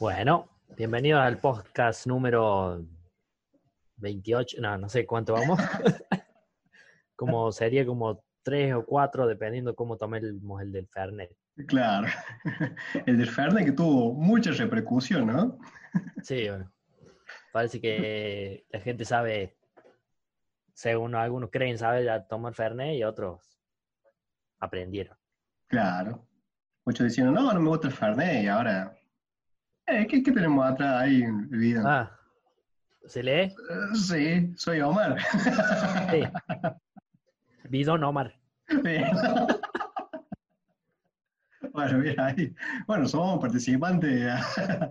Bueno, bienvenido al podcast número 28, no, no sé cuánto vamos. como sería como tres o cuatro, dependiendo cómo tomemos el del Fernet. Claro, el del Fernet que tuvo mucha repercusión, ¿no? Sí, bueno. Parece que la gente sabe, según algunos creen, sabe ya tomar Fernet y otros aprendieron. Claro. Muchos diciendo, no, no me gusta el Fernet y ahora... Eh, ¿qué, ¿Qué tenemos atrás ahí en el video? Ah, ¿se lee? Eh, sí, soy Omar. Sí. Bidón Omar. Bueno, mira ahí. Bueno, somos participantes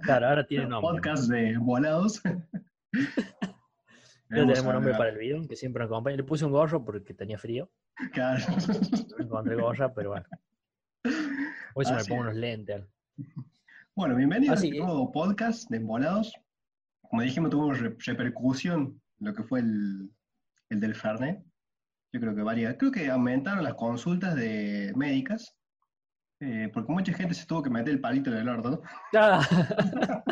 Claro, ahora tiene nombre. podcast de Volados. Ya tenemos nombre para el bidón, que siempre nos acompaña. Le puse un gorro porque tenía frío. Claro. No encontré gorra, pero bueno. Hoy se me pongo unos lentes. Bueno, bienvenido Así a este es. nuevo podcast de Embolados. Como dijimos, tuvo re- repercusión lo que fue el, el del Fernet. Yo creo que varias, creo que aumentaron las consultas de médicas, eh, porque mucha gente se tuvo que meter el palito en el orto. Ah.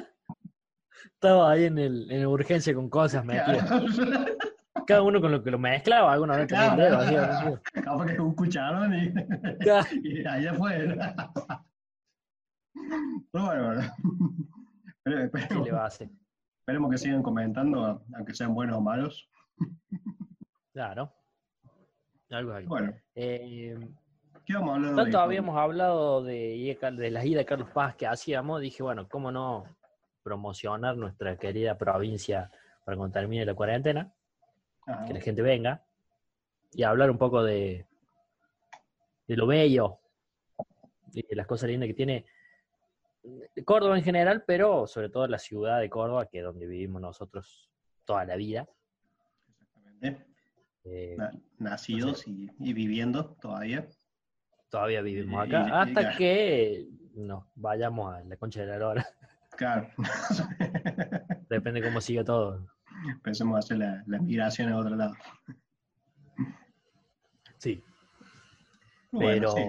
Estaba ahí en, el, en la urgencia con cosas metidas. Claro. Cada uno con lo que lo mezclaba, alguna vez dedo así, así. Capaz que un cucharón y, y allá fue. Bueno. Pero ¿Qué esperemos, esperemos que sigan comentando, aunque sean buenos o malos. Claro. Algo así. Bueno, Eh, ¿qué vamos a hablar tanto habíamos hablado de, de las idas de Carlos Paz que hacíamos, dije, bueno, ¿cómo no promocionar nuestra querida provincia para cuando termine la cuarentena? Ajá. que la gente venga y hablar un poco de, de lo bello y de las cosas lindas que tiene Córdoba en general, pero sobre todo la ciudad de Córdoba, que es donde vivimos nosotros toda la vida. Exactamente. Eh, Na- nacidos y, y viviendo todavía. todavía vivimos acá, y- hasta claro. que nos vayamos a la concha de la lora. Claro. Depende cómo siga todo. Pensemos hacer la, la migración a otro lado. Sí, Bueno, pero sí,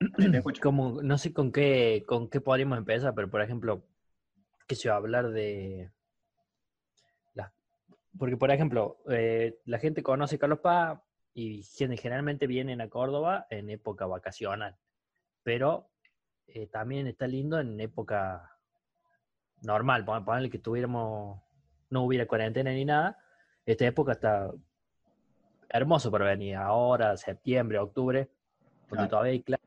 sí, te escucho. como no sé con qué con qué podríamos empezar, pero por ejemplo, que se va a hablar de las porque por ejemplo, eh, la gente conoce Carlos Paz y gen- generalmente vienen a Córdoba en época vacacional, pero eh, también está lindo en época normal, pon- ponele que tuviéramos no hubiera cuarentena ni nada, esta época está hermoso para venir ahora, septiembre, octubre, porque Claro. todavía hay clase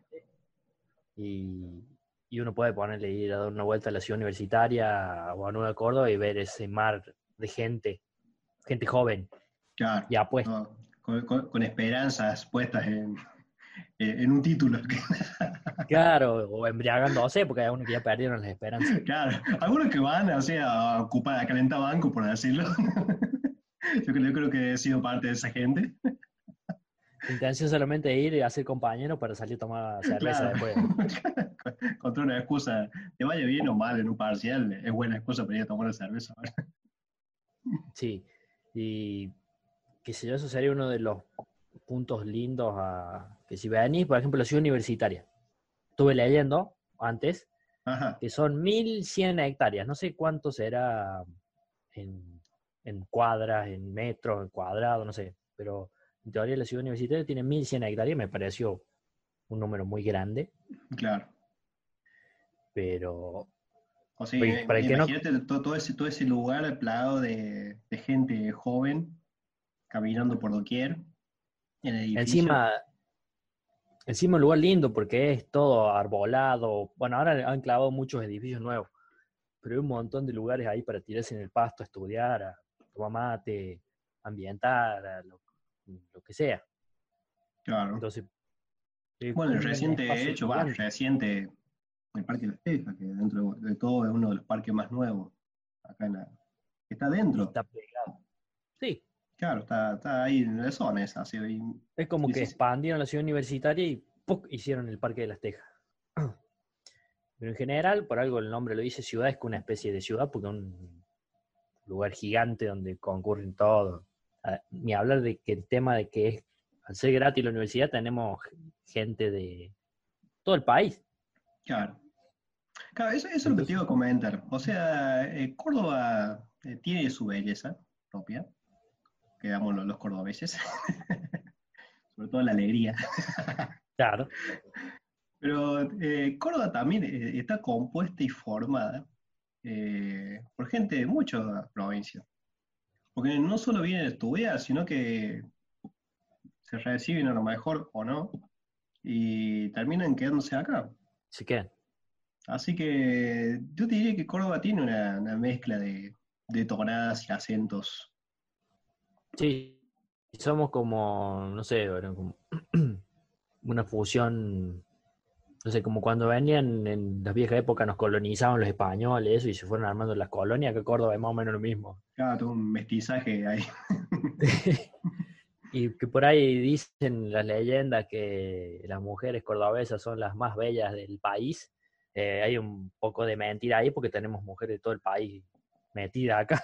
y, y uno puede ponerle ir a dar una vuelta a la ciudad universitaria o a Nueva Córdoba y ver ese mar de gente, gente joven Claro. y apuesta. No, con, con- con esperanzas puestas en, en un título. Claro, o embriagándose, porque hay unos que ya perdieron las esperanzas. Claro. Algunos que van así a ocupar, a calentar banco, por decirlo. Yo creo, yo creo que he sido parte de esa gente. Intención solamente de ir y hacer compañeros para salir a tomar cerveza Claro. después. Contra una excusa, te vaya bien o mal en un parcial, es buena excusa para ir a tomar una cerveza. Sí, y qué sé yo, eso sería uno de los puntos lindos a que si venís, por ejemplo, la ciudad universitaria. Estuve leyendo antes Ajá. que son 1100 hectáreas, no sé cuánto será en, en cuadras, en metros, en cuadrados, no sé, pero en teoría la ciudad universitaria tiene 1100 hectáreas, me pareció un número muy grande, Claro. pero O sea, para el que no- imagínate todo, todo ese, todo ese lugar plagado de, de gente joven caminando por doquier. En edificios. encima, encima un lugar lindo porque es todo arbolado, bueno, ahora han clavado muchos edificios nuevos, pero hay un montón de lugares ahí para tirarse en el pasto a estudiar, a tomar mate, ambientar, a lo, lo que sea. Claro. Entonces, eh, Bueno, el reciente hecho, va, reciente, el Parque de las Tejas, que dentro de todo es uno de los parques más nuevos. Acá en la, que está dentro. Está pegado. Sí, Claro, está, está ahí en la zona esa. así, es como que sí. expandieron la ciudad universitaria y ¡puc! hicieron el Parque de las Tejas. Pero en general, por algo el nombre lo dice ciudad, es que una especie de ciudad, porque es un lugar gigante donde concurren todos. Ni hablar de que el tema de que es, al ser gratis la universidad, tenemos gente de todo el país. Claro. Claro, eso, eso es lo que te iba a comentar. O sea, eh, Córdoba eh, tiene su belleza propia, que damos los, los cordobeses, sobre todo la alegría. Claro. Pero eh, Córdoba también está compuesta y formada por gente de muchas provincias. Porque no solo vienen a estudiar, sino que se reciben a lo mejor o no y terminan quedándose acá. Así que, Así que yo te diría que Córdoba tiene una, una mezcla de, de tonadas y acentos. sí, somos como, no sé, como una fusión, no sé, como cuando venían en las viejas épocas, nos colonizaban los españoles, eso, y se fueron armando las colonias, que Córdoba es más o menos lo mismo. Claro, todo un mestizaje ahí. Y que por ahí dicen las leyendas que las mujeres cordobesas son las más bellas del país. Eh, hay un poco de mentira ahí porque tenemos mujeres de todo el país metidas acá.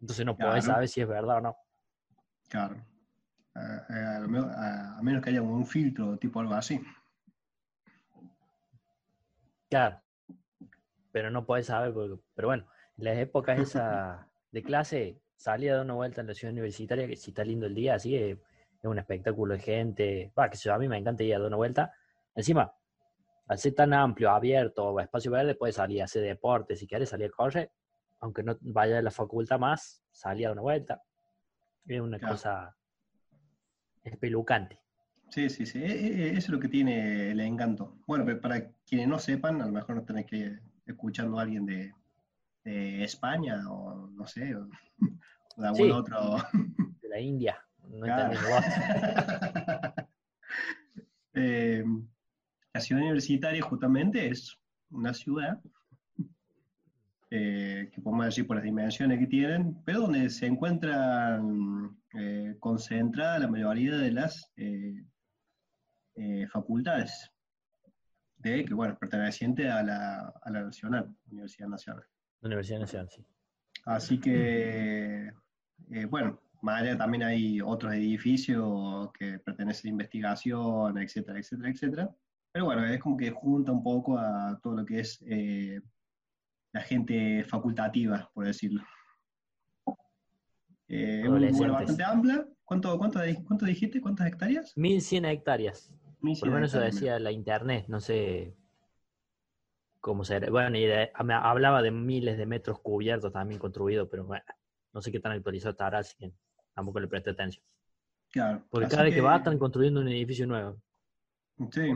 Entonces no podés Claro. saber si es verdad o no. Claro. A, a- a lo mejor- a- a menos que haya un filtro tipo algo así. Claro. Pero no podés saber, porque- pero bueno, en las épocas esas de clase salía a dar una vuelta en la ciudad universitaria, que si está lindo el día, así es, es un espectáculo de gente. Va, que a mí me encanta ir a dar una vuelta. Encima, al ser tan amplio, abierto, espacio verde, puedes salir a hacer deporte, si quieres salir a correr, aunque no vaya a la facultad más, salir a dar una vuelta. Es una Claro. cosa espelucante. Sí, sí, sí. E- e- Eso es lo que tiene el encanto. Bueno, pero para quienes no sepan, a lo mejor no tenés que ir escuchando a alguien de, de España o no sé, o de algún Sí. otro. De la India, no Claro. Eh, la ciudad universitaria justamente es una ciudad eh, que podemos decir por las dimensiones que tienen, pero donde se encuentran eh, concentradas la mayoría de las eh, eh, facultades de que bueno perteneciente a la, a la nacional, Universidad Nacional. Universidad Nacional, sí. Así que, eh, bueno, más allá también hay otros edificios que pertenecen a investigación, etcétera, etcétera, etcétera. Pero bueno, es como que junta un poco a todo lo que es eh, la gente facultativa, por decirlo. Eh, es un lugar Adolescentes. bastante amplia. ¿Cuánto, cuánto, cuánto dijiste? ¿Cuántas hectáreas? 1100 hectáreas. 1100 Por lo menos eso decía la internet, no sé cómo será. Bueno, y de- me hablaba de miles de metros cubiertos también construidos, pero bueno, no sé qué tan actualizado estará, así que tampoco le presté atención. Claro. Porque cada vez que va están construyendo un edificio nuevo. Sí,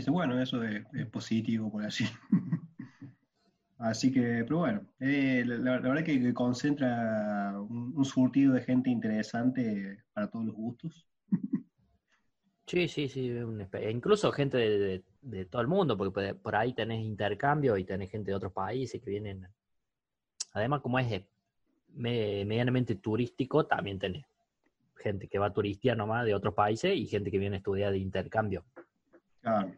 sí, bueno, eso es, es positivo, por así. Así que, pero bueno, eh, la, la- verdad que, que concentra un, un surtido de gente interesante para todos los gustos. Sí, sí, sí. incluso gente de, de- de todo el mundo, porque por- ahí tenés intercambio y tenés gente de otros países que vienen. Además, como es eh, me- medianamente turístico, también tenés gente que va a turistear nomás de otros países y gente que viene a estudiar de intercambio. Claro.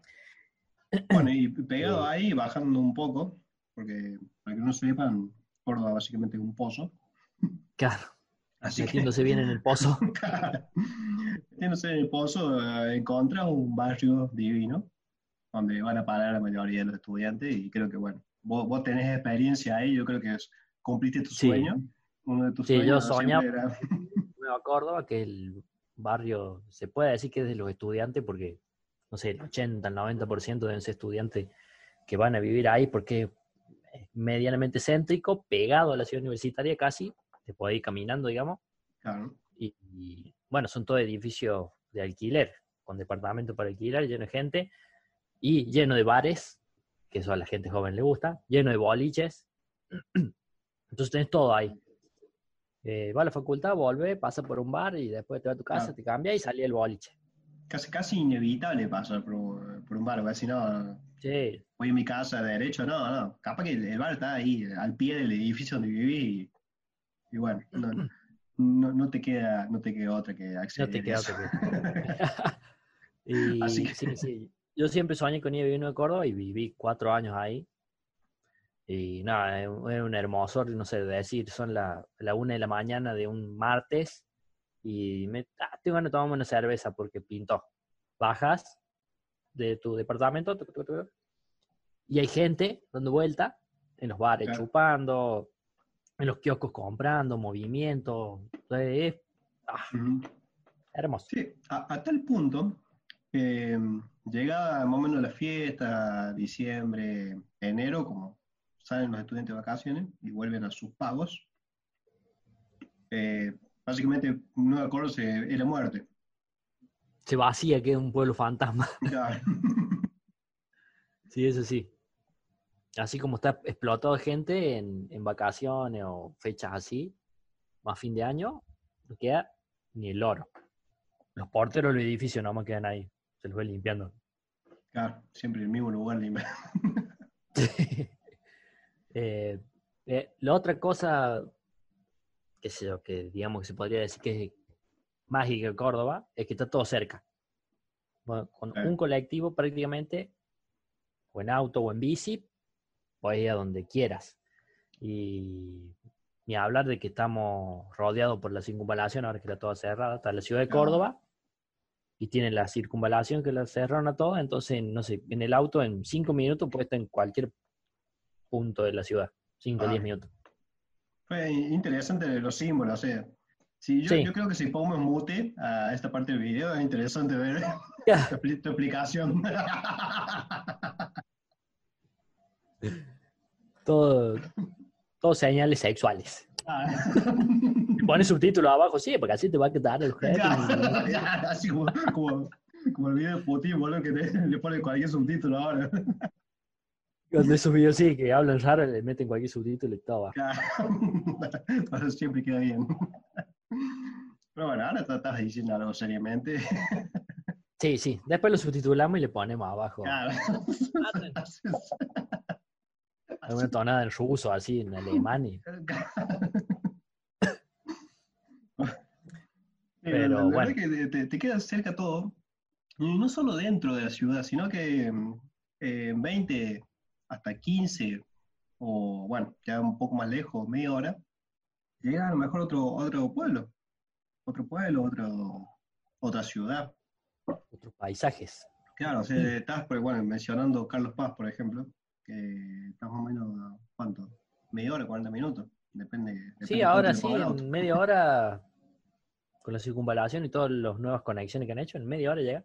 Bueno, y pegado ahí, bajando un poco, porque para que no sepan, Córdoba básicamente es un pozo. Claro, Así que, metiéndose bien en el pozo. metiéndose en el pozo, eh, encontrás un barrio divino, donde van a parar la mayoría de los estudiantes, y creo que, bueno, vos, vos tenés experiencia ahí, yo creo que es- cumpliste tu Sí. sueño. Uno de tus Sí, yo sueños soñaba- siempre era- Nueva Córdoba, que el barrio, se puede decir que es de los estudiantes, porque, no sé, el 80, el 90% deben ser estudiantes que van a vivir ahí, porque es medianamente céntrico, pegado a la ciudad universitaria casi, te puede ir caminando, digamos, Claro, y, y, bueno, son todos edificios de alquiler, con departamentos para alquilar, lleno de gente, y lleno de bares, que eso a la gente joven le gusta, lleno de boliches, entonces tenés todo ahí. Eh, va a la facultad, vuelve, pasa por un bar y después te va a tu casa, Claro. te cambia y salí el boliche. casi, casi inevitable pasar por, por un bar, porque si no, Sí, voy a mi casa de derecho, no, no, capaz que el bar está ahí, al pie del edificio donde viví, y, bueno, no, no, no te queda, no te queda otra que no acceder te a queda otra y Así que- sí, sí. Yo siempre soñé con ir a vivir en Córdoba y viví cuatro años ahí. Y nada, es un es un hermoso, no sé, decir, son la, la una de la mañana de un martes y me ah, tengo ganas de tomarme una cerveza porque pintó. Bajas de tu departamento Y hay gente dando vuelta en los bares Claro. chupando, en los kioscos comprando, movimiento. Es ah, hermoso. Sí, a, a tal punto que mm, llega más o menos la fiesta, diciembre, enero, como salen los estudiantes de vacaciones y vuelven a sus pagos. eh, básicamente, Nueva Córdoba se- es la muerte. Se vacía, queda un pueblo fantasma. Claro. Sí, eso sí. Así como está explotado de gente en, en vacaciones o fechas así, más fin de año, no queda ni el oro. Los porteros del edificio no me quedan ahí. Se los ve limpiando. Claro, siempre en el mismo lugar. limpio. Eh, eh, la otra cosa, que sé yo, que digamos que se podría decir que es mágica de Córdoba, es que está todo cerca. Bueno, con Claro. un colectivo prácticamente, o en auto o en bici, puedes ir a donde quieras. Y ni hablar de que estamos rodeados por la circunvalación, ahora que está toda cerrada, está la ciudad de Claro. Córdoba, y tiene la circunvalación que la cerraron a todos, entonces, no sé, en el auto en cinco minutos puedes estar en cualquier punto de la ciudad, cinco o Ah. diez minutos. Fue interesante los símbolos, si yo, Sí. yo creo que si pongo mute a esta parte del video, es interesante ver tu, tu aplicación. Todo, todo señales sexuales. Ah. Pones subtítulos abajo, sí, porque así te va a quedar el ya, así como, como, como el video de Putin, boludo, que te- le pone cualquier subtítulo ahora. Cuando esos videos sí, que hablan raro, le meten cualquier subtítulo y todo. Para siempre queda bien. Pero bueno, ahora te estás diciendo algo seriamente. Sí, sí. Después lo subtitulamos y le ponemos abajo Claro. Alguna tonada en ruso, así, en alemán. y- Pero la verdad bueno. que te, te- queda cerca todo, y no solo dentro de la ciudad, sino que mm, eh, en 20 hasta 15, o bueno, ya un poco más lejos, media hora, llega a lo mejor otro, otro pueblo, otro pueblo, otro, otra ciudad. Otros paisajes. Claro, o sea, estás pues, bueno, mencionando Carlos Paz, por ejemplo, que estás más o menos, ¿cuánto? Media hora, 40 minutos, depende. depende Sí, ahora sí, en media hora, con la circunvalación y todas las nuevas conexiones que han hecho, en media hora llega.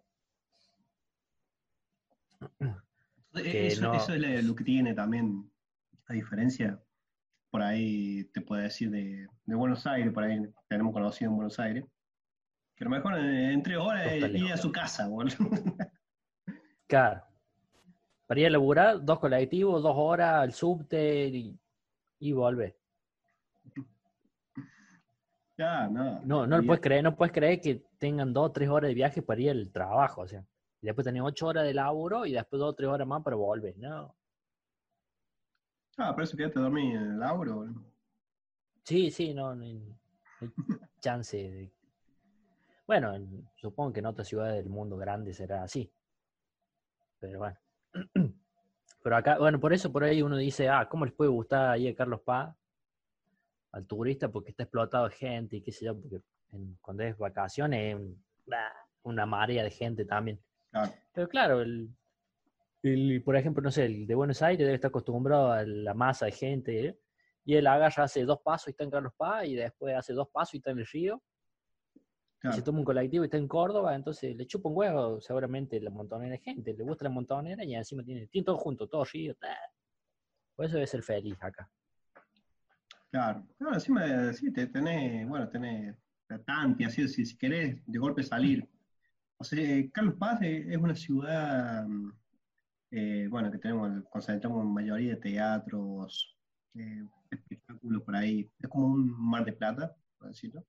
Eso, no- eso es lo que tiene también la diferencia. Por ahí te puedo decir de, de Buenos Aires, por ahí tenemos conocido en Buenos Aires, que a lo mejor en, en tres horas ir a su casa, boludo. Claro. Para ir a laburar, dos colectivos, dos horas al subte y, y volver. ya, no. No, no puedes creer, no puedes creer que tengan dos o tres horas de viaje para ir al trabajo, o sea. Y después tenés ocho horas de laburo y después dos o tres horas más para volver, ¿no? Ah, por eso quedaste a dormir en el laburo. Sí, sí, no, no hay, chance de... Bueno, en- supongo que en otras ciudades del mundo grande será así. Pero bueno. Pero acá, bueno, por eso por ahí uno dice, ah, ¿cómo les puede gustar ahí a Carlos Paz al turista? Porque está explotado de gente y qué sé yo, porque en- cuando es vacaciones es un- bah, una marea de gente también. Claro. Pero claro, el, el, por ejemplo, no sé, el de Buenos Aires debe estar acostumbrado a la masa de gente, ¿eh? y él agarra, hace dos pasos y está en Carlos Paz, y después hace dos pasos y está en el río, y claro. se toma un colectivo y está en Córdoba, entonces le chupa un huevo seguramente la montonera de gente, le gusta la montonera y encima tiene, tiene todo junto, todo río, ta. por eso debe ser feliz acá. Claro, claro, encima sí, te tenés, bueno, tenés la Tanti, así, si, si querés de golpe salir. O sea, Carlos Paz es, una ciudad, eh, bueno, que tenemos, concentramos en mayoría de teatros, eh, espectáculos por ahí. Es como un mar de plata, por decirlo.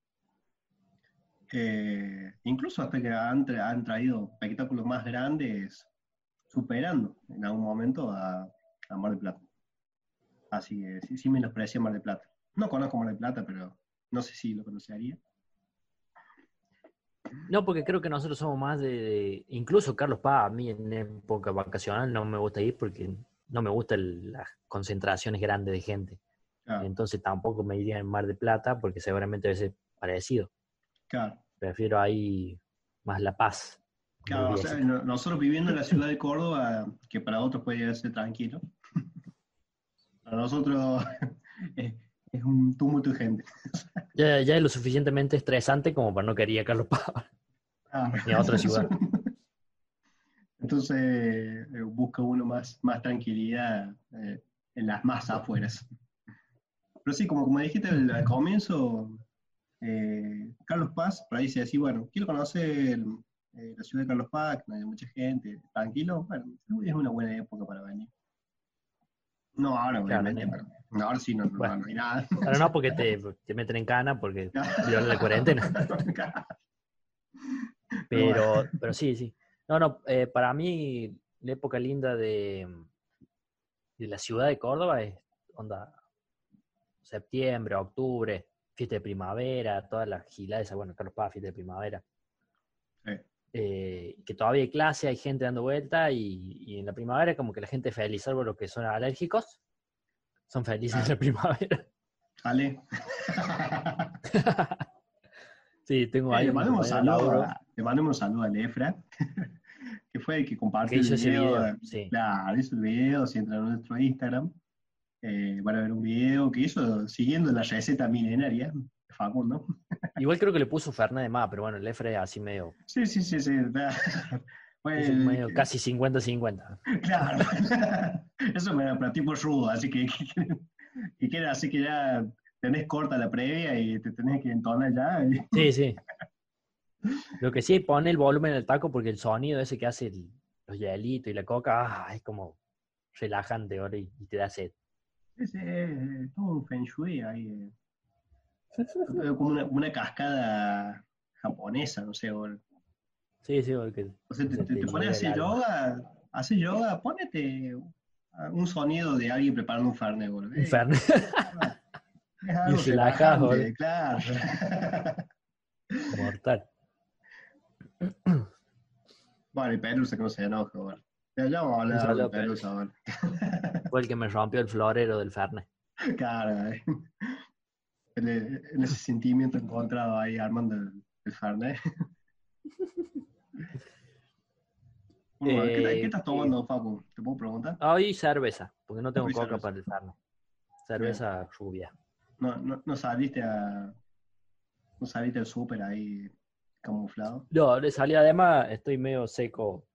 Eh, incluso hasta que han, tra- han traído espectáculos más grandes, superando en algún momento a, a Mar del Plata. Así que sí, sí menosprecia Mar del Plata. No conozco Mar del Plata, pero no sé si lo conocería. No, porque creo que nosotros somos más de, de- incluso Carlos Paz, a mí en época vacacional no me gusta ir porque no me gustan las concentraciones grandes de gente. Entonces tampoco me iría en Mar de Plata porque seguramente debe ser parecido. Claro. Prefiero ahí más La Paz. Claro, o sea, no- nosotros viviendo en la ciudad de Córdoba, que para otros puede ser tranquilo, para nosotros es, es un tumulto de gente. Ya, ya es lo suficientemente estresante como para no querer a Carlos Paz. Ah. Ni a otra ciudad. Entonces eh, busca uno más, más tranquilidad eh, en las más afueras. Pero sí, como, como dijiste al, al comienzo, eh, Carlos Paz, por ahí se decía, bueno, quiero conocer eh, la ciudad de Carlos Paz, que no hay mucha gente, tranquilo, bueno, es una buena época para venir. No, ahora Claro, obviamente, no. pero no, ahora sí no, no, Bueno. no hay nada. Pero no porque te, te meten en cana, porque viola la cuarentena. Pero, pero sí, sí. No, no, eh, para mí la época linda de, de la ciudad de Córdoba es onda septiembre, octubre, fiesta de primavera, todas las giladas, esas, bueno, Carlos Paz, fiesta de primavera. Sí. Eh, que todavía hay clase, hay gente dando vuelta y, y en la primavera como que la gente es feliz, salvo los que son alérgicos, son felices en la primavera. ¿Sale? sí, tengo ahí le mandamos un saludo, a- le mandamos un saludo a Lefra, que fue el que compartió el video. video. Sí. Claro, hizo el video, si entran a nuestro Instagram, eh, van a ver un video que hizo siguiendo la receta milenaria de Facundo. Igual creo que le puso Fernet de más, pero bueno, el Efre así medio, Sí, sí, sí, sí. da- Fue es el- medio casi 50-50. Claro. Eso me da para tipo rudo, así que, que, que así que ya tenés corta la previa y te tenés que entonar ya. Sí, sí. Lo que sí, pone el volumen en el taco porque el sonido ese que hace el- los hielitos y la coca, ah, es como relajante ahora y, y te da sed. Es, todo un feng shui ahí. eh. Como una, una cascada japonesa, no sé. O, Sí, sí, porque o sea, te, Se te, pones a hacer yoga, haces yoga, ponete un sonido de alguien preparando un farne, boludo. un Fernet. es algo Y relajás, relajante, boludo. claro. mortal. bueno, y Pelusa que no se enoja, boludo. Ya, vamos a hablar de Pelusa, boludo. Fue el que me rompió el florero del Fernet. Claro, eh. en, en ese sentimiento encontrado ahí armando el, el Fernet. Bueno, ¿qué, Eh, qué estás tomando, Facu? ¿Te puedo preguntar? Hoy cerveza, porque no tengo coca cerveza. para el Fernet. Cerveza rubia. ¿No, no, no saliste a no saliste al súper ahí camuflado? No, le salí además, estoy medio seco,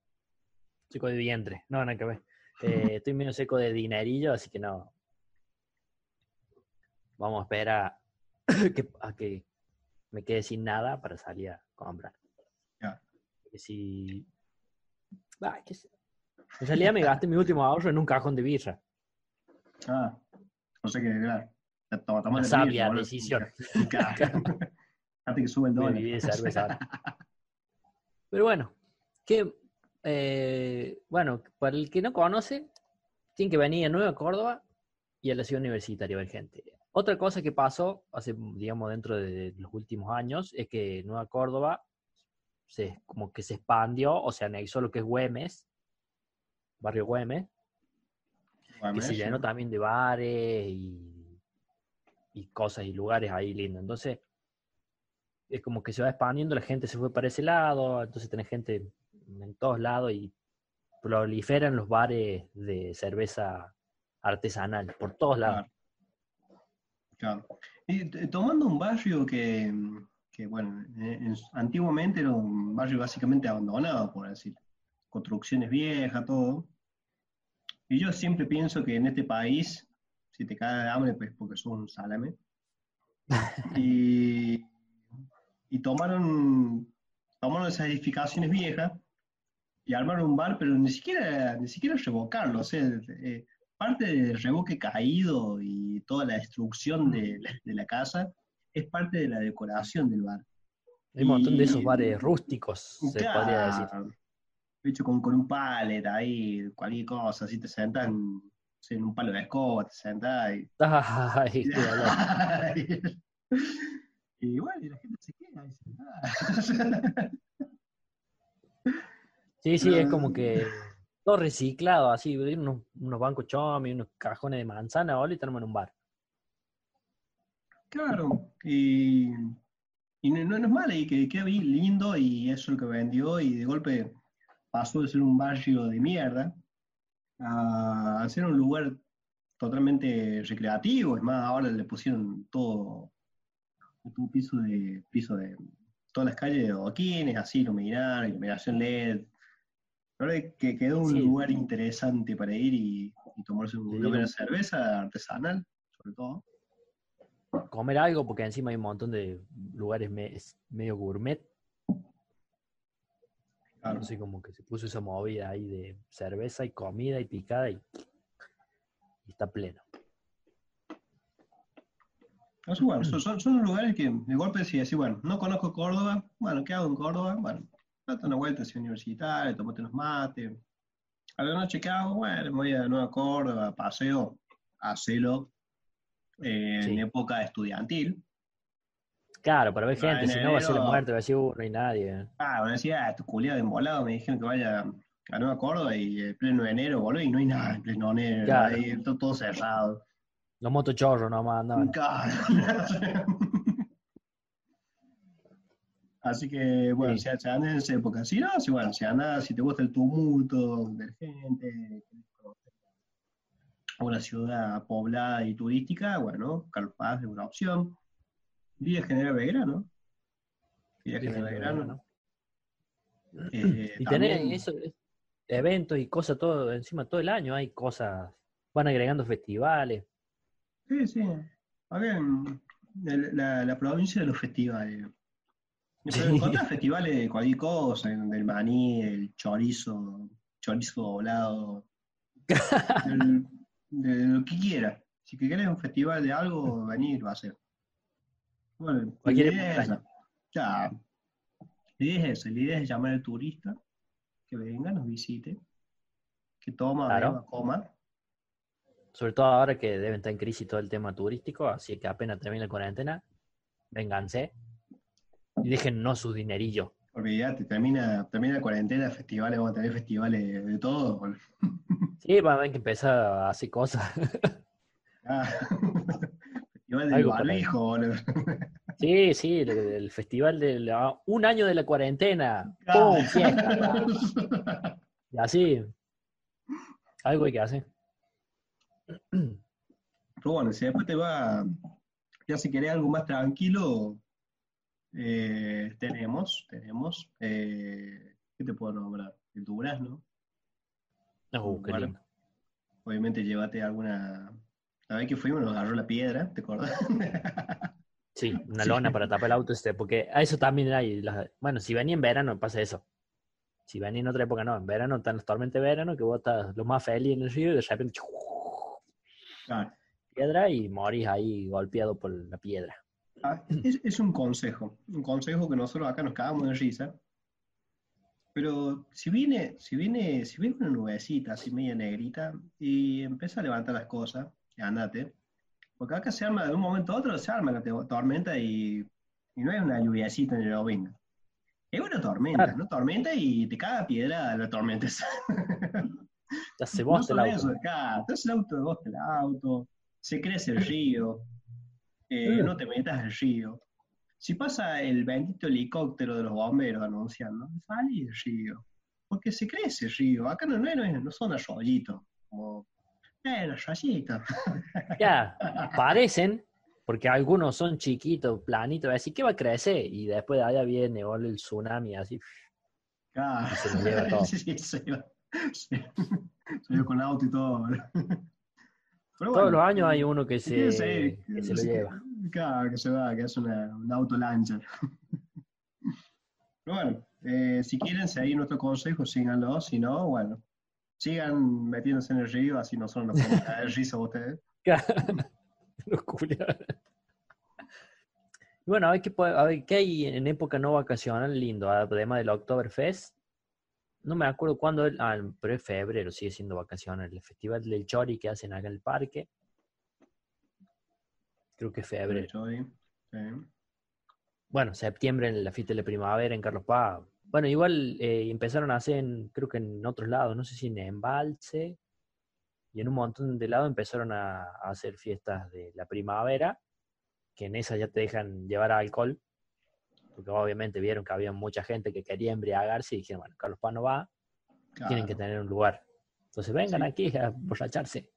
seco de vientre, no, nada que ver. Eh, estoy medio seco de dinerillo, así que no. Vamos a esperar que, a que me quede sin nada para salir a comprar. Ya. Porque si... Ah, qué sé. En realidad me gasté mi último ahorro en un cajón de birra. Ah, no sé qué, claro. Una sabia birra, decisión. Antes que sube el dólar. Pero bueno, que eh, bueno, para el que no conoce, tiene que venir a Nueva Córdoba y a la ciudad universitaria ver gente. Otra cosa que pasó hace, digamos, dentro de los últimos años es que Nueva Córdoba se, como que se expandió o se anexó lo que es Güemes, barrio Güemes, Bueno, que se llenó también de bares y, y cosas y lugares ahí lindos. Entonces, es como que se va expandiendo, la gente se fue para ese lado, entonces tenés gente en todos lados y proliferan los bares de cerveza artesanal por todos lados. Claro. Y t- tomando un barrio que, que, bueno, eh, en- antiguamente era un barrio básicamente abandonado, por decir, construcciones viejas, todo. Y yo siempre pienso que en este país, si te cae de hambre, pues porque sos un salame. Y, y tomaron, tomaron esas edificaciones viejas y armaron un bar, pero ni siquiera, ni siquiera revocarlo. O sea, eh, parte del revoque caído y toda la destrucción de la, de la casa es parte de la decoración del bar. Hay un montón de esos Y- bares rústicos, se podría decir. Hecho con, con un palet ahí, cualquier cosa, así te sentas en, un palo de escoba, te sentás y... Ay, qué dolor. y bueno, y la gente se queda ahí sentada. Sí, sí, es como no. que todo reciclado, así, unos, unos bancos chomi, unos cajones de manzana, ¿vale? y tenemos en un bar. Claro, y, y no, no- es malo, y que queda lindo y eso es lo que vendió, y de golpe pasó de ser un barrio de mierda a ser un lugar totalmente recreativo. Es más, ahora le pusieron todo, un piso de, piso de todas las calles de adoquines, así, iluminar, iluminación LED. Ahora que quedó un lugar interesante para ir y, tomarse una cerveza artesanal, sobre todo. Comer algo, porque encima hay un montón de lugares medio gourmet. Claro. Así como que se puso esa movida ahí de cerveza y comida y picada y está pleno. bueno, son, son, lugares que de golpe decía, sí, bueno, no conozco Córdoba, bueno, ¿qué hago en Córdoba? Bueno, date una vuelta hacia universitaria, tomate unos mates. A la noche, ¿qué hago? Bueno, voy a Nueva Córdoba, paseo, hacelo eh, en época estudiantil. Claro, para ver gente, si no va a ser la muerte, va a decir, uh, no hay nadie. Ah, bueno, decía, ah, tu culiado de embolado, me dijeron que vaya a Nueva Córdoba y en pleno enero, boludo, y no hay nada en pleno enero, ahí, está todo cerrado. Los motochorros nomás andaban. Así que, bueno, si se anda en esa época. Si no, si, bueno, si anda, si te gusta el tumulto de gente, una ciudad poblada y turística, bueno, Carlos Paz es una opción. Villa General Belgrano. Villa General Belgrano. Eh, y tener eso, eventos y cosas todo, encima todo el año hay cosas, van agregando festivales. Sí, sí. A ver, la, la provincia de los festivales. Pero encontrás festivales de cualquier cosa, del maní, el chorizo, chorizo doblado, de lo que quiera. Si querés un festival de algo, venir, va a ser. Bueno, la idea es esa. Ya. La idea es esa. La idea es llamar al turista que venga, nos visite, que toma, beba, coma. Sobre todo ahora que deben estar en crisis todo el tema turístico, así que apenas termine la cuarentena, vénganse y déjennos su dinerillo. Olvídate, termina, termina la cuarentena, festivales, vamos a tener festivales de todo. Sí, van a haber que empezar a hacer cosas. Ah, festival del barbijo, boludo. Sí, sí, el, festival de un año de la cuarentena. ¡Pum! Fiesta. y así. Algo hay que hacer. Pero bueno, si después te va, ya si querés algo más tranquilo, eh, tenemos, tenemos, eh, ¿qué te puedo nombrar? El durazno. Uh, qué Obviamente llévate alguna... La vez que fuimos nos agarró la piedra, ¿te acuerdas? Sí, una lona para tapar el auto, este, porque a eso también hay. bueno, si venía en verano pasa eso. Si venía en otra época, no. En verano están los tormentos de verano, que vos estás lo más feliz en el río y de repente. Piedra y morís ahí golpeado por la piedra. Ah, es, un consejo. Un consejo que nosotros acá nos cagamos de risa. Pero si viene, si viene, si viene una nubecita así media negrita y empieza a levantar las cosas, andate porque acá se arma de un momento a otro, se arma la tormenta y, no hay una lluviacita en el domingo. Es una tormenta, ¿no? Tormenta y te caga piedra la tormenta. Te hace vos el auto. acá, te hace el auto de vos el auto, se crece el río, eh, no te metas el río. Si pasa el bendito helicóptero de los bomberos anunciando, sale el río. Porque se crece el río. Acá no, no, no, son arroyitos, como bueno, Ya, parecen, porque algunos son chiquitos, planitos, así que va a crecer y después de allá viene el tsunami así. Ah, se lo lleva todo. sí, sí, se con auto y todo. Todos los años hay uno que se, que se lo lleva. Claro, que se va, que es una, un auto lancha. Pero bueno, eh, si quieren seguir nuestro consejo, síganlo. Si no, bueno, sigan metiéndose en el río, así no son los el risa ustedes. bueno, a ver, qué, a ver qué hay en época no vacacional lindo, además del Oktoberfest. No me acuerdo cuándo, ah, pero es febrero, sigue siendo vacacional. El festival del Chori que hacen acá en el parque. Creo que es febrero. Bueno, septiembre en la fiesta de la primavera en Carlos Paz bueno, igual eh, empezaron a hacer, creo que en otros lados, no sé si en Embalse, y en un montón de lados empezaron a, hacer fiestas de la primavera, que en esas ya te dejan llevar alcohol, porque obviamente vieron que había mucha gente que quería embriagarse y dijeron, bueno, Carlos Pano va, tienen que tener un lugar. Entonces vengan Sí. aquí a borracharse.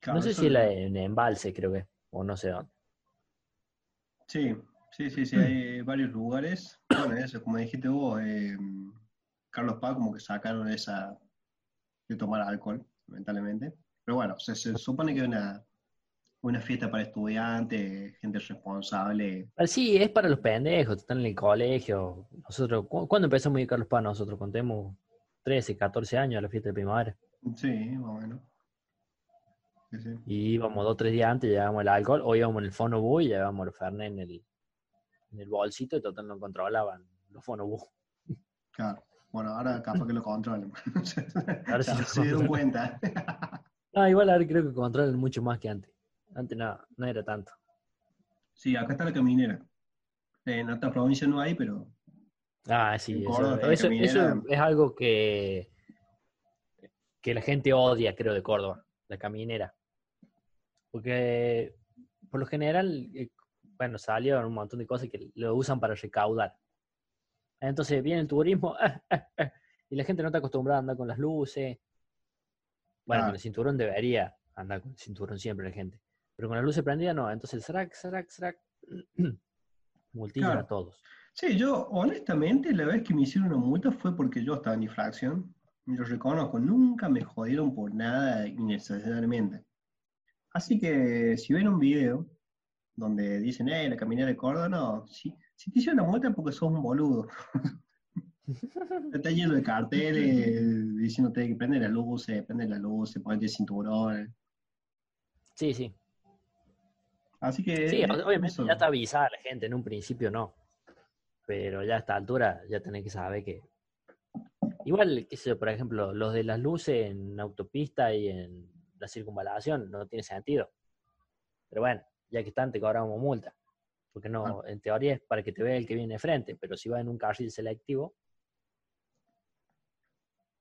Claro, no sé si es- la en embalse, creo que, o no sé dónde. Sí, sí, sí, Mm. sí, hay varios lugares. Bueno, eso, como dijiste vos, eh, Carlos Paz como que sacaron esa de tomar alcohol, lamentablemente. Pero bueno, se, se supone que es una, una fiesta para estudiantes, gente responsable. Sí, es para los pendejos, están en el colegio. Nosotros, ¿cu- ¿cuándo empezamos a ir Carlos Paz? Nosotros contemos 13, 14 años a la fiesta de primavera. Sí, más o menos. Sí, sí. Y íbamos dos o tres días antes, llevábamos el alcohol, o íbamos en el fono bus y llevábamos los fernet en el, en el bolsito y total no controlaban los fono bus. Claro. Bueno, ahora capaz que lo controlan. Ahora sí se dieron cuenta. Ah, igual ahora creo que controlan mucho más que antes. Antes no, no era tanto. Sí, acá está la caminera. En otra provincia no hay, pero Ah, sí, eso, eso, es algo que, que la gente odia, creo, de Córdoba, la caminera. Porque por lo general, eh, bueno, salieron un montón de cosas que lo usan para recaudar. Entonces viene el turismo y la gente no está acostumbrada a andar con las luces. Bueno, Claro. con el cinturón debería andar con el cinturón siempre la gente. Pero con las luces prendidas no. Entonces el srac, srac, srac, multilla Claro. a todos. Sí, yo honestamente la vez que me hicieron una multa fue porque yo estaba en infracción. Lo reconozco, nunca me jodieron por nada innecesariamente. Así que si ven un video donde dicen, eh, la caminera de Córdoba, no, si, si te hicieron una multa es porque sos un boludo. Está lleno de carteles diciéndote que prende las luces, prende las luces, ponete el cinturón. Sí, sí. Así que Sí, obviamente eso. ya está avisada la gente, en un principio no. Pero ya a esta altura ya tenés que saber que. Igual, qué sé yo, por ejemplo, los de las luces en autopista y en la circunvalación no tiene sentido. Pero bueno, ya que están, te cobramos multa. Porque no, en teoría es para que te vea el que viene de frente, pero si va en un carril selectivo,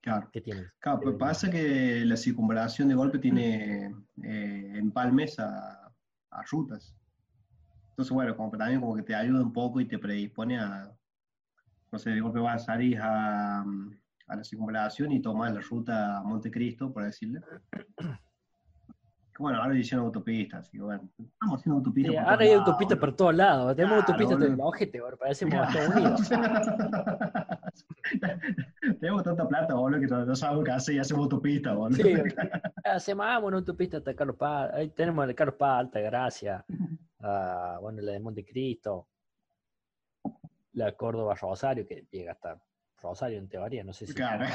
Claro. ¿qué tienes? Claro, pues pasa que la circunvalación de golpe tiene eh, empalmes a, a rutas. Entonces, bueno, como también como que te ayuda un poco y te predispone a, no sé, de golpe vas a salir a, a la circunvalación y tomas la ruta a Montecristo, por decirle. Bueno, ahora hicieron autopistas, así que bueno, estamos haciendo autopistas. Sí, ahora hay autopistas por todos lados. Tenemos Claro, autopistas en el ojete, parecemos Estados Unidos. Tenemos tanta plata, boludo, que no, sabemos qué hacer y hacemos autopistas, boludo. Sí, hacemos ah, una autopista hasta Carlos Paz. Ahí tenemos el Carlos Paz, Alta Gracia. bueno, la de Montecristo. La Córdoba Rosario, que llega hasta Rosario en teoría. No sé si Claro.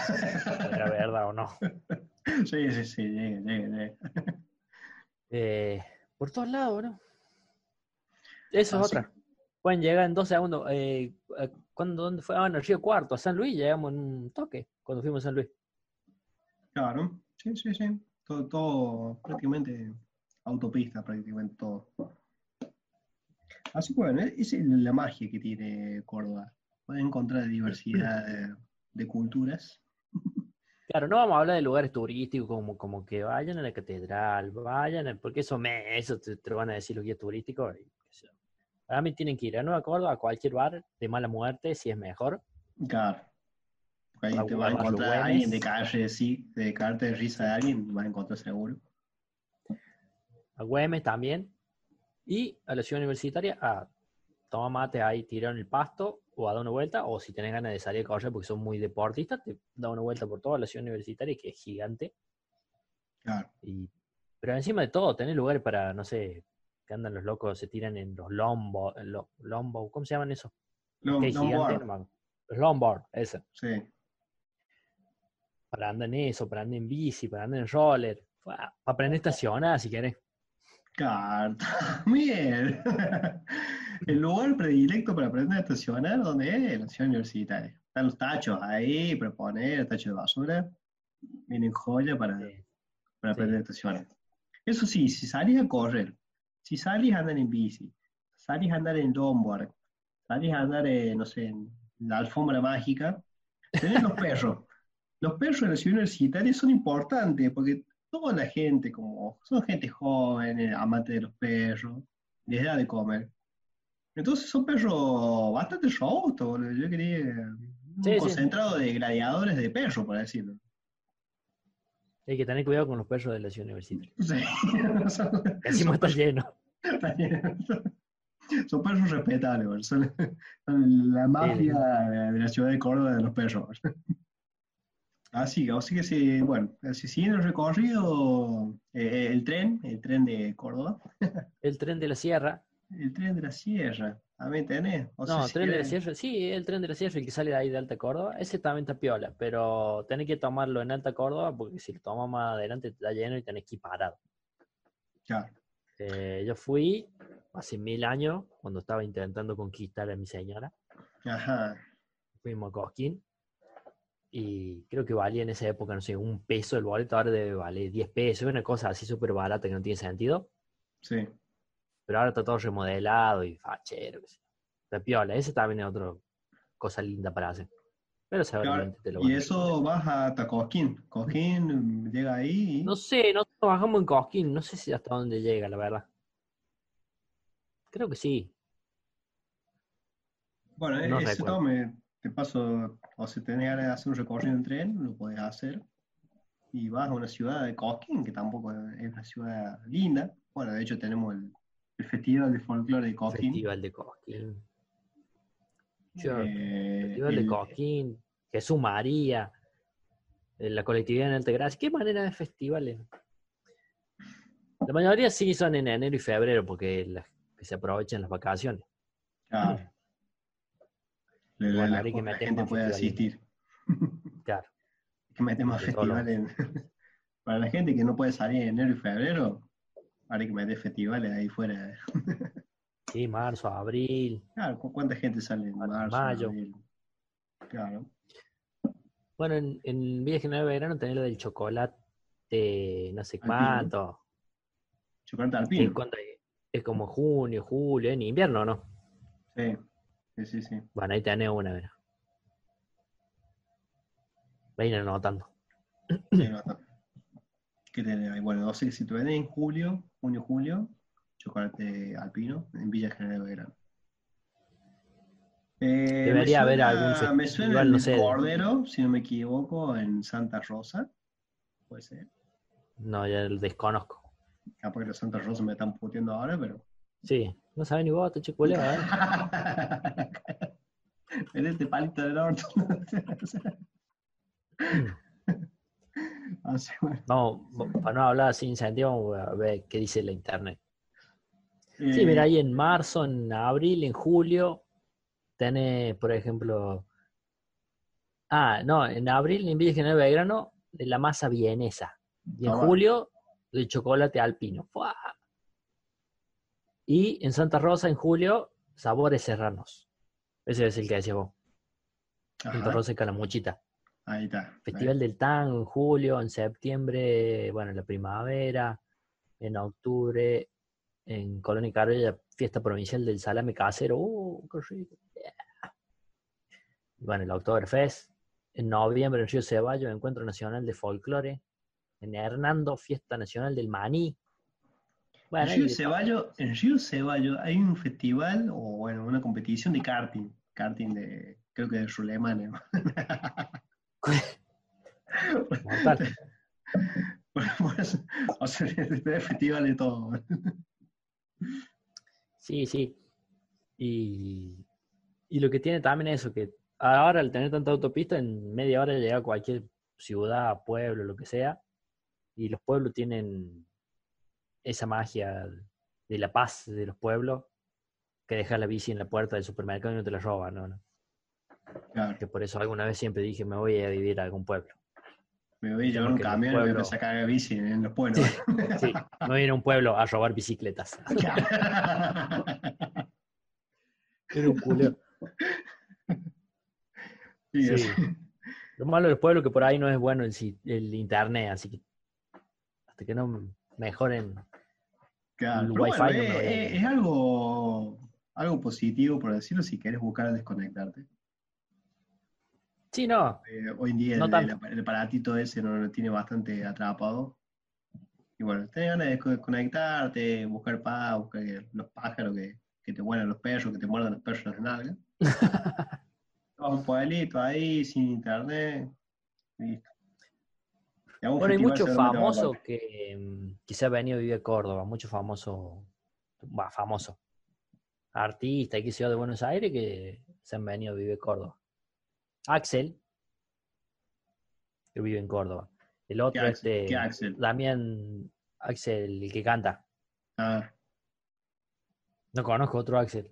era verdad o no. Sí, sí, sí, llegue, llegue, llegue. Eh, por todos lados, ¿no? Eso es otra. Pueden llegar en dos segundos. Eh, ¿cuándo, ¿Dónde fue? Ah, en el Río Cuarto, a San Luis. Llegamos en un toque cuando fuimos a San Luis. Claro, sí, sí, sí. Todo, todo prácticamente autopista, prácticamente todo. Así que bueno, esa es la magia que tiene Córdoba. Pueden encontrar diversidad de, de culturas. Claro, no vamos a hablar de lugares turísticos como, como que vayan a la catedral, vayan, a- porque eso me, eso te, te lo van a decir los guías turísticos. y. Para mí tienen que ir a Nueva Córdoba, a cualquier bar de mala muerte, si es mejor. Claro. Porque ahí te vas a encontrar a alguien de calle, sí, de carta de risa de alguien, vas a encontrar seguro. A Güemes también. Y a la ciudad universitaria, a tomar mate ahí, tirar en el pasto, o a dar una vuelta, o si tenés ganas de salir a correr porque son muy deportistas, te da una vuelta por toda la ciudad universitaria, que es gigante. Claro. Y, pero encima de todo, tenés lugares para, no sé, que andan los locos, se tiran en los lombo, en los lombo, ¿cómo se llaman eso? Long- gigantes, no. Los longboard, eso. sí. Para andar en eso, para andar en bici, para andar en roller, para aprender a estacionar si querés. Carta. Bien. El lugar predilecto para aprender a estacionar, ¿dónde es? La ciudad universitaria. Están los tachos ahí, para poner el tacho de basura. Vienen joya para, Eh, para sí. aprender a estacionar. Eso sí, si salís a correr, si salís a andar en bici, salís a andar en longboard, salís a andar, en, no sé, en la alfombra mágica, tenés los perros. Los perros en la ciudad universitaria son importantes porque toda la gente, como son gente joven, eh, amante de los perros, les da de comer. Entonces son perros bastante robustos. Yo quería, un Sí, sí. concentrado de gladiadores de perro, por decirlo. Hay que tener cuidado con los perros de la ciudad universitaria. Sí. Encima está lleno. Son perros respetables, son, son la mafia de, de la ciudad de Córdoba de los perros. Así, así que sí, bueno, si siguiendo el recorrido, eh, el tren, el tren de Córdoba, El tren de la sierra. El tren de la sierra, ¿también tenés? O No, si tren de la sierra. Sí, el tren de la sierra, el que sale de ahí de Alta Córdoba. Ese también está piola, pero tenés que tomarlo en Alta Córdoba porque si lo tomas más adelante te está lleno y tenés que ir parado. Claro. Eh, yo fui hace mil años, cuando estaba intentando conquistar a mi señora. Ajá. Fuimos a Cosquín. Y creo que valía en esa época, no sé, un peso el boleto, ahora debe valer 10 pesos, una cosa así súper barata que no tiene sentido. Sí. Pero ahora está todo remodelado y fachero. Está piola, ese también es otra cosa linda para hacer. Pero seguramente te lo van Y a eso vas hasta Cosquín. Cosquín mm, llega ahí y... No sé, no trabajamos en Cosquín, no sé si hasta dónde llega, la verdad. Creo que sí. Bueno, no ese recuerdo. todo me, te paso, o si tenés ganas de hacer un recorrido en tren, lo podés hacer. Y vas a una ciudad de Cosquín, que tampoco es una ciudad linda. Bueno, de hecho tenemos el, el Festival de Folclore de Cosquín. Festival de Cosquín. Yo- Eh, Festival de Cosquín, Jesús María, eh, la colectividad en Altagracia. ¿Qué manera de festivales? La mayoría sí son en enero y febrero porque las, que se aprovechan las vacaciones. claro. La, la- Bueno, la- que la gente puede asistir. Claro. Que los- festivales. Para la gente que no puede salir en enero y febrero, hay que meter festivales ahí fuera. Sí, marzo, abril. Claro, ¿cu- ¿cuánta gente sale en Marzo, mayo. abril? Claro. Bueno, en, en Villa General Belgrano tenés lo del chocolate, no sé Alpino. cuánto. Chocolate que alpino. cuando es, como junio, julio, en invierno, ¿no? Sí, sí, sí. sí. Bueno, ahí tenés una, mira. Vayan anotando. Sí, no. ¿Qué tenés ahí? Bueno, no sé si te en julio, junio, julio, chocolate alpino en Villa General Belgrano. Eh, me Debería haber suena- algún Me suena festival, el no sé. Cordero, si no me equivoco, en Santa Rosa. Puede ser. No, ya lo desconozco. Capaz que los Santa Rosa me están puteando ahora, pero. Sí, no saben ni vos, te chiculeo, ¿eh? En este palito del orto. Bueno. Vamos, para no hablar sin sentido, vamos a ver qué dice la internet. Sí, Eh, mira, ahí en marzo, en abril, en julio, tenés, por ejemplo. Ah, no, en abril en Villa General Belgrano, de la masa vienesa. Y en Toma. julio, el chocolate alpino. ¡Fua! Y en Santa Rosa, en julio, sabores serranos. Ese es el que decías vos. Santa Rosa y Calamuchita. Ahí está. Festival del Tango en julio, en septiembre, bueno, en la primavera, en octubre, en Colonia y Carrera, fiesta provincial del salame casero. ¡Uh, qué rico! Yeah. Y Bueno, el Oktoberfest. En noviembre, en Río Ceballos, Encuentro Nacional de Folclore. En Hernando, Fiesta Nacional del Maní. Bueno, En Río en Ceballos hay un festival o bueno, una competición de karting. Karting de, creo que de Rulemane. Mortal. Por eso, o sea, de festival de todo. Sí, sí. Y, y lo que tiene también es eso, que ahora al tener tanta autopista, en media hora llega a cualquier ciudad, pueblo, lo que sea, y los pueblos tienen esa magia de la paz de los pueblos, que dejas la bici en la puerta del supermercado y no te la roban, ¿no? Que por eso alguna vez siempre dije, me voy a vivir a algún pueblo. me voy a llevar un Porque los camión y me voy a a cagar bici en los pueblos. Sí, me voy a ir a un pueblo a robar bicicletas. Era un culo. Sí, Sí. Lo malo de los pueblos es que por ahí no es bueno el, internet, así que hasta que no mejoren. claro. el wifi bueno, no me es, algo, algo positivo, por decirlo, si quieres buscar a desconectarte. Sí, no, Eh, hoy en día No el, el- el aparatito ese no lo tiene bastante atrapado. Y bueno, tenés ganas de desconectarte, buscar paz, buscar que los pájaros que, que te muerdan los perros, que te muerdan los perros en las nalgas. Un pueblito ahí, sin internet. Listo. Y Bueno, hay muchos famosos que, que se han venido a vivir a Córdoba, muchos famosos, va, famosos, artistas y que yo de Buenos Aires que se han venido a vivir a Córdoba. Axel, que vive en Córdoba. El otro, Axel? este, ¿Qué Axel? Damián Axel, el que canta. Ah, No conozco otro Axel.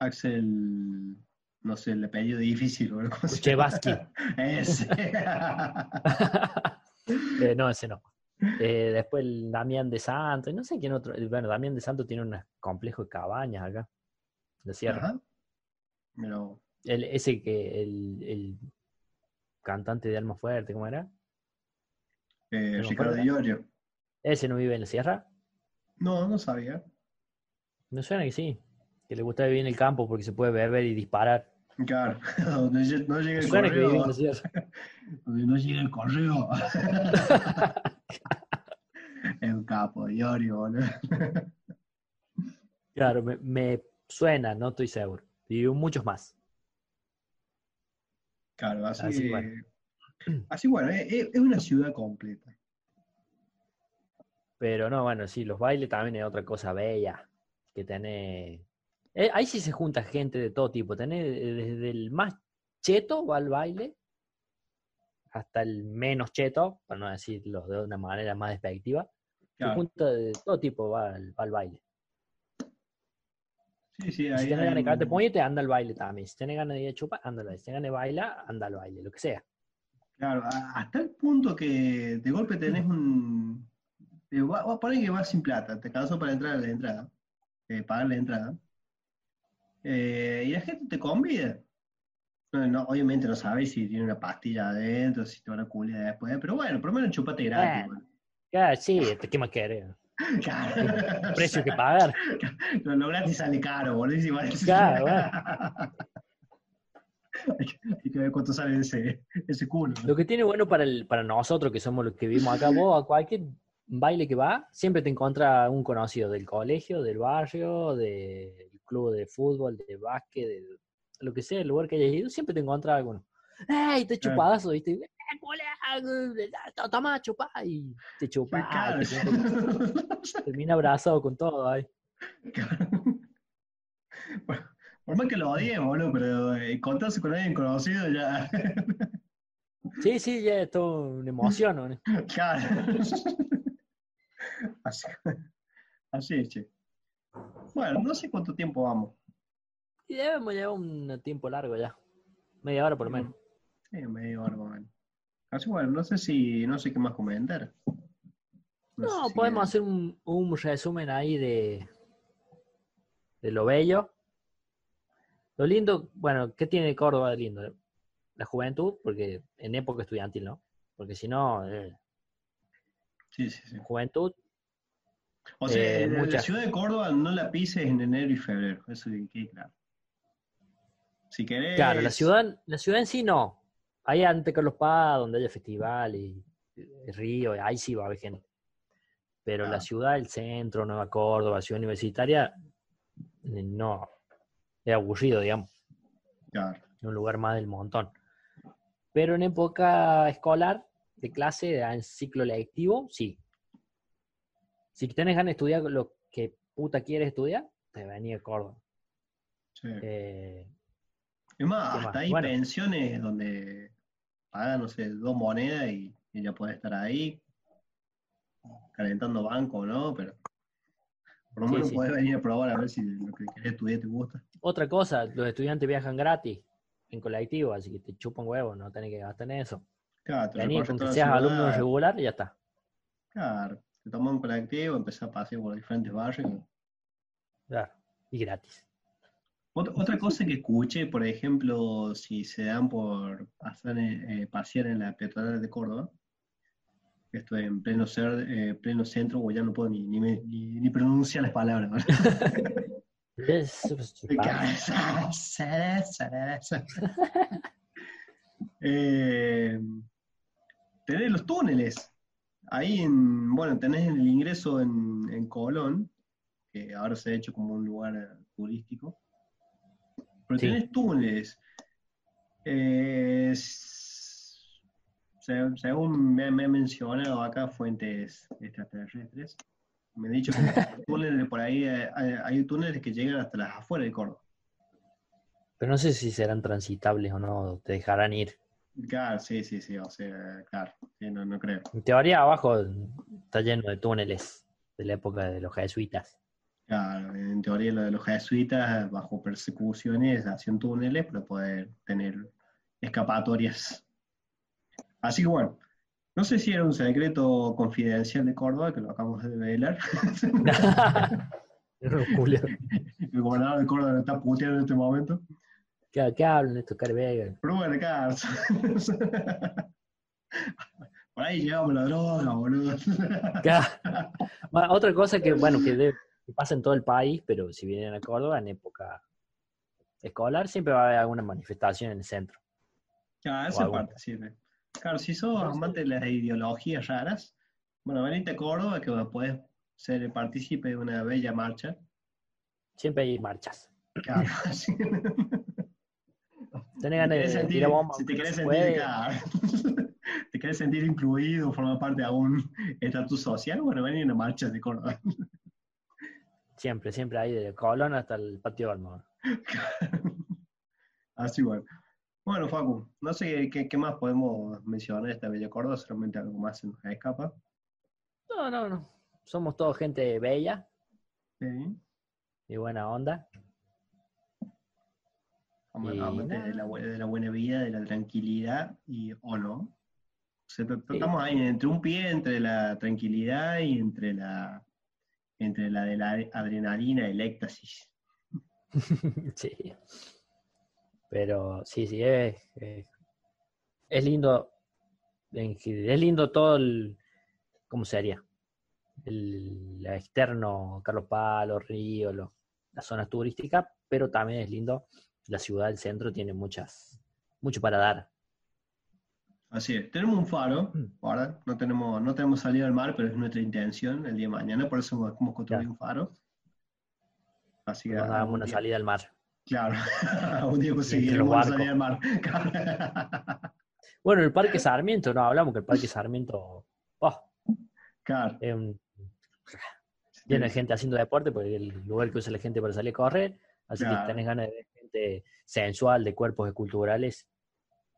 Axel, no sé, el apellido difícil, boludo. ¿cómo se llama? Kuchevaski. Ese. Eh, no, ese no. Eh, después el Damián de Santo, y no sé quién otro. Bueno, Damián de Santo tiene un complejo de cabañas acá, sierra. Ajá. Pero, El, ese que el, el cantante de Alma Fuerte, ¿cómo era? eh, Ricardo ¿cuál era? Iorio. Ese no vive en la sierra. No, no sabía. Me suena que sí. Que le gusta vivir en el campo porque se puede beber y disparar. Claro, donde no llega el correo. Donde no llega el correo. es un capo, Iorio, boludo. Claro, me, me suena, no estoy seguro. Vivió muchos más. Claro, así, Así, bueno. así bueno, es, una ciudad completa. Pero no, bueno, sí, los bailes también es otra cosa bella. Que tenés. eh, ahí sí se junta gente de todo tipo. Tenés eh, desde el más cheto va al baile hasta el menos cheto, para no decirlo de una manera más despectiva. Se junta de todo tipo va al, va al baile. Sí, sí, ahí si hay ganas de cagarte un- puñete, anda al baile también. Si tenés ganas de ir a chupar, anda al baile. Si tenés ganas de bailar, anda al baile, lo que sea. Claro, hasta el punto que de golpe tenés un. eh, poner que vas sin plata, te cansó para entrar a la entrada, eh, pagar la entrada. Eh, y la gente te convida. No, no, obviamente no sabes si tiene una pastilla adentro, si te van a culiar después, pero bueno, por lo menos chupate gratis. Bueno. Ya, sí, te- ¿qué más querés? Claro. Precio que pagar. Lo, lo gratis sale caro, boludo. Claro, Hay que- hay que ver cuánto sale ese, ese culo. Lo que tiene bueno para, el, para nosotros, que somos los que vivimos acá, vos a cualquier baile que va, siempre te encuentras un conocido del colegio, del barrio, del club de fútbol, de básquet, de lo que sea, el lugar que hayas ido, siempre te encuentras alguno. ¡Ey, te chupadazo! ¿Viste? ¡Toma, chupá! Y te chupa. Termina abrazado con todo. Ay. Por, por más que lo odie, boludo, pero eh, encontrarse con alguien conocido ya. Sí, sí, ya es todo una emoción. ¿no? Claro. Así, así es, che. Bueno, no sé cuánto tiempo vamos. Y debemos llevar un tiempo largo ya. Media hora por lo menos. Sí, medio hora más o menos. Así bueno, no sé si, no sé qué más comentar. No, sé si- podemos hacer un, un resumen ahí de, de lo bello. Lo lindo, bueno, ¿qué tiene Córdoba de lindo? La juventud, porque en época estudiantil, ¿no? Porque si no, eh, Sí, sí, sí. juventud, O sea, Eh, la- ciudad de Córdoba no la pises en enero y febrero, eso quede claro. Si querés. claro, la ciudad, la ciudad en sí no. Ahí ante Carlos Paz, donde haya festival y, y río, ahí sí va a haber gente. Pero la Ah. ciudad, el centro, Nueva Córdoba, ciudad universitaria, eh, no. Es aburrido, digamos. Claro, un lugar más del montón. Pero en época escolar, de clase, en ciclo lectivo, sí. Si tenés ganas de estudiar lo que puta quieres estudiar, te venía a Córdoba. sí. Eh, es más, ¿qué hasta más? hay Bueno. pensiones donde pagan, no sé, dos monedas y, ya podés estar ahí calentando banco, ¿no? Pero por lo menos sí. podés venir a probar a ver si lo que querés estudiar te gusta. otra cosa, los estudiantes viajan gratis en colectivo, así que te chupan huevos, no tenés que gastar en eso. Claro, te Vení recorres con que seas alumno regular y ya está. Claro, te tomas un colectivo, empezás a pasear por diferentes barrios. Claro, y gratis. Ot- Otra cosa que escuché, por ejemplo, si se dan por pasar eh, pasear en la peatonal de Córdoba, esto en pleno, cer- eh, pleno centro, o ya no puedo ni, ni, me- ni- ni pronunciar las palabras. ¿no? Eh, tenés los túneles. Ahí, en, bueno, tenés el ingreso en, en Colón, que ahora se ha hecho como un lugar turístico. Pero Sí. tenés Eh, según me, me han mencionado acá fuentes extraterrestres, me han dicho que túneles por ahí, eh, hay, hay túneles que llegan hasta las afueras de Córdoba. Pero no sé si serán transitables o no, te dejarán ir. Claro, sí, sí, sí, o sea, claro, sí, no, no creo. En teoría abajo está lleno de túneles de la época de los jesuitas. Claro, en teoría lo de los jesuitas, bajo persecuciones, hacían túneles para poder tener escapatorias. Así que bueno, no sé si era un secreto confidencial de Córdoba, que lo acabamos de. Julio, El gobernador de Córdoba lo está puteando en este momento. ¿qué, qué hablan estos carvegas? Bueno, acá. Por ahí llevamos la droga, boludo. Otra cosa que, bueno, que, de- que pasa en todo el país, pero si vienen a Córdoba en época escolar, siempre va a haber alguna manifestación en el centro. Ah, esa parte sirve. Claro, si sos amante de las ideologías raras, bueno, venite a Córdoba que puedes ser partícipe de una bella marcha. Siempre hay marchas. Claro, sí. Tenés ganas de sentir- tirar bombas, si te querés se sentir, claro, te querés sentir incluido, formar parte de algún estatus social, bueno, ven a una marcha de Córdoba. Siempre, siempre hay de Colón hasta el patio Olmo. Así bueno. Bueno, Facu, no sé qué, qué más podemos mencionar de esta bella Córdoba, solamente algo más se nos escapa. No, no, no. Somos todos gente bella Sí. y buena onda. Am- Y de la, de la buena vida, de la tranquilidad y o no. O sea, estamos ahí entre un pie entre la tranquilidad y entre la entre la de la adrenalina, el éxtasis. sí. Pero sí, sí, es, es, lindo. Es lindo todo el. ¿Cómo sería? El, la externo, Carlos Palo, Río, las zonas turísticas, pero también es lindo. La ciudad, el centro, tiene muchas, mucho para dar. Así es. Tenemos un faro, Mm. ahora no tenemos, no tenemos salida al mar, pero es nuestra intención el día de mañana, por eso hemos construido Claro. un faro. Así que hagamos una día- salida al mar. Claro, un día conseguiremos una salida al mar. Bueno, el Parque Sarmiento, no hablamos que el Parque Sarmiento oh, claro. es un, lleno de gente haciendo deporte, porque es el lugar que usa la gente para salir a correr. Así Claro. que tenés ganas de ver gente sensual, de cuerpos esculturales,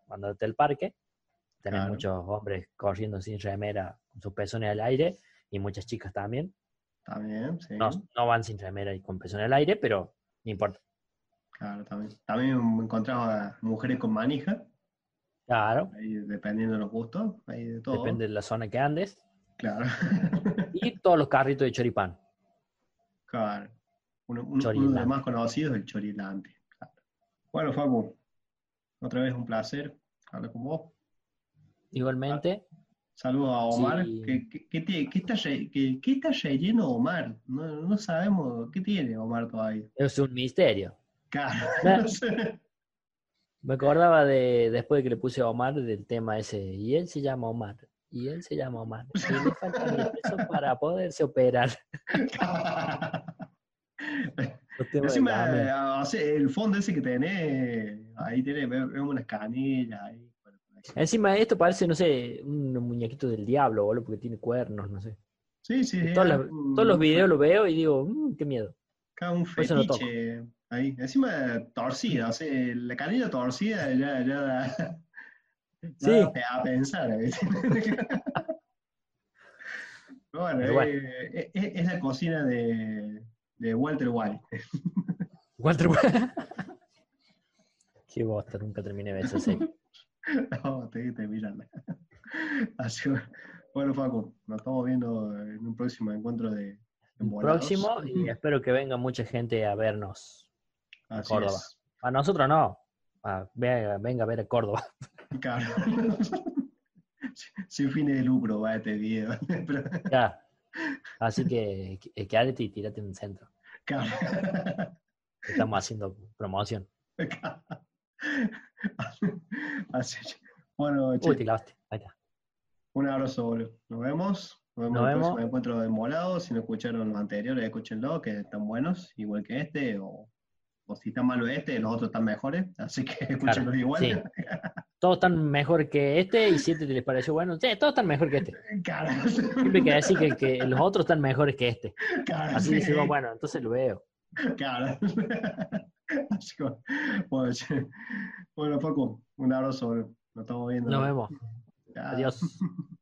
mandándote al parque. Tenés Claro. muchos hombres corriendo sin remera, con sus pezones al aire, y muchas chicas también. También, sí. No, no van sin remera y con pezones al aire, pero no importa. Claro, también. También encontramos a mujeres con manija, Claro, ahí dependiendo de los gustos, ahí de todo. depende de la zona que andes. Claro. Y todos los carritos de choripán. claro. Uno, uno- uno de los más conocidos es el chorilante. Claro. Bueno, Facu, otra vez un placer hablar con vos. Igualmente, Saludos a Omar. Sí. ¿Qué, qué- qué tie- qué está, qué- está relleno Omar? No, no sabemos qué tiene Omar todavía. es un misterio. Claro. Nah. no sé. Me acordaba de, después de que le puse a Omar, del tema ese, y él se llama Omar, y él se llama Omar, y le falta el peso para poderse operar. Encima, sea, el fondo ese que tenés, ahí tenés, ve- vemos unas canillas ahí. Encima esto parece, no sé, un muñequito del diablo, boludo, porque tiene cuernos, no sé. Sí, sí, sí. Todos un- todos los videos lo veo y digo, "Mm, qué miedo. Cada un eso no fetiche ahí. Encima torcida, o sea, la canilla torcida ya, ya da, Sí. a pensar. bueno, Pero bueno. eh, es, es la cocina de, de Walter White. Walter Qué bosta, nunca terminé de ver esa serie. no, te, te miran. Así bueno, Facu, nos estamos viendo en un próximo encuentro de Embolados. Próximo, y espero que venga mucha gente a vernos. Así Córdoba. es. A nosotros no, a- venga, venga a ver a Córdoba. Claro. Sin fines de lucro va este video. Pero, Ya. Así que quédate y tírate en el centro. claro. Estamos haciendo promoción. Así que, bueno, che, Uy, te clavaste. Ahí está. un abrazo, boludo. Nos vemos. Nos vemos Nos en el vemos. próximo encuentro de Molados. Si no escucharon los anteriores, escúchenlo, que están buenos, igual que este, o, o si está malo este, los otros están mejores, así que escúchenlos igual. sí. Todos están mejor que este y si este les pareció bueno, sí, todos están mejor que este. Claro, Siempre que decir que, que los otros están mejores que este. claro, Así sí, decimos, bueno, entonces lo veo. claro. Así que, bueno, bueno, Facu, un abrazo, nos estamos viendo. Nos vemos. Adiós.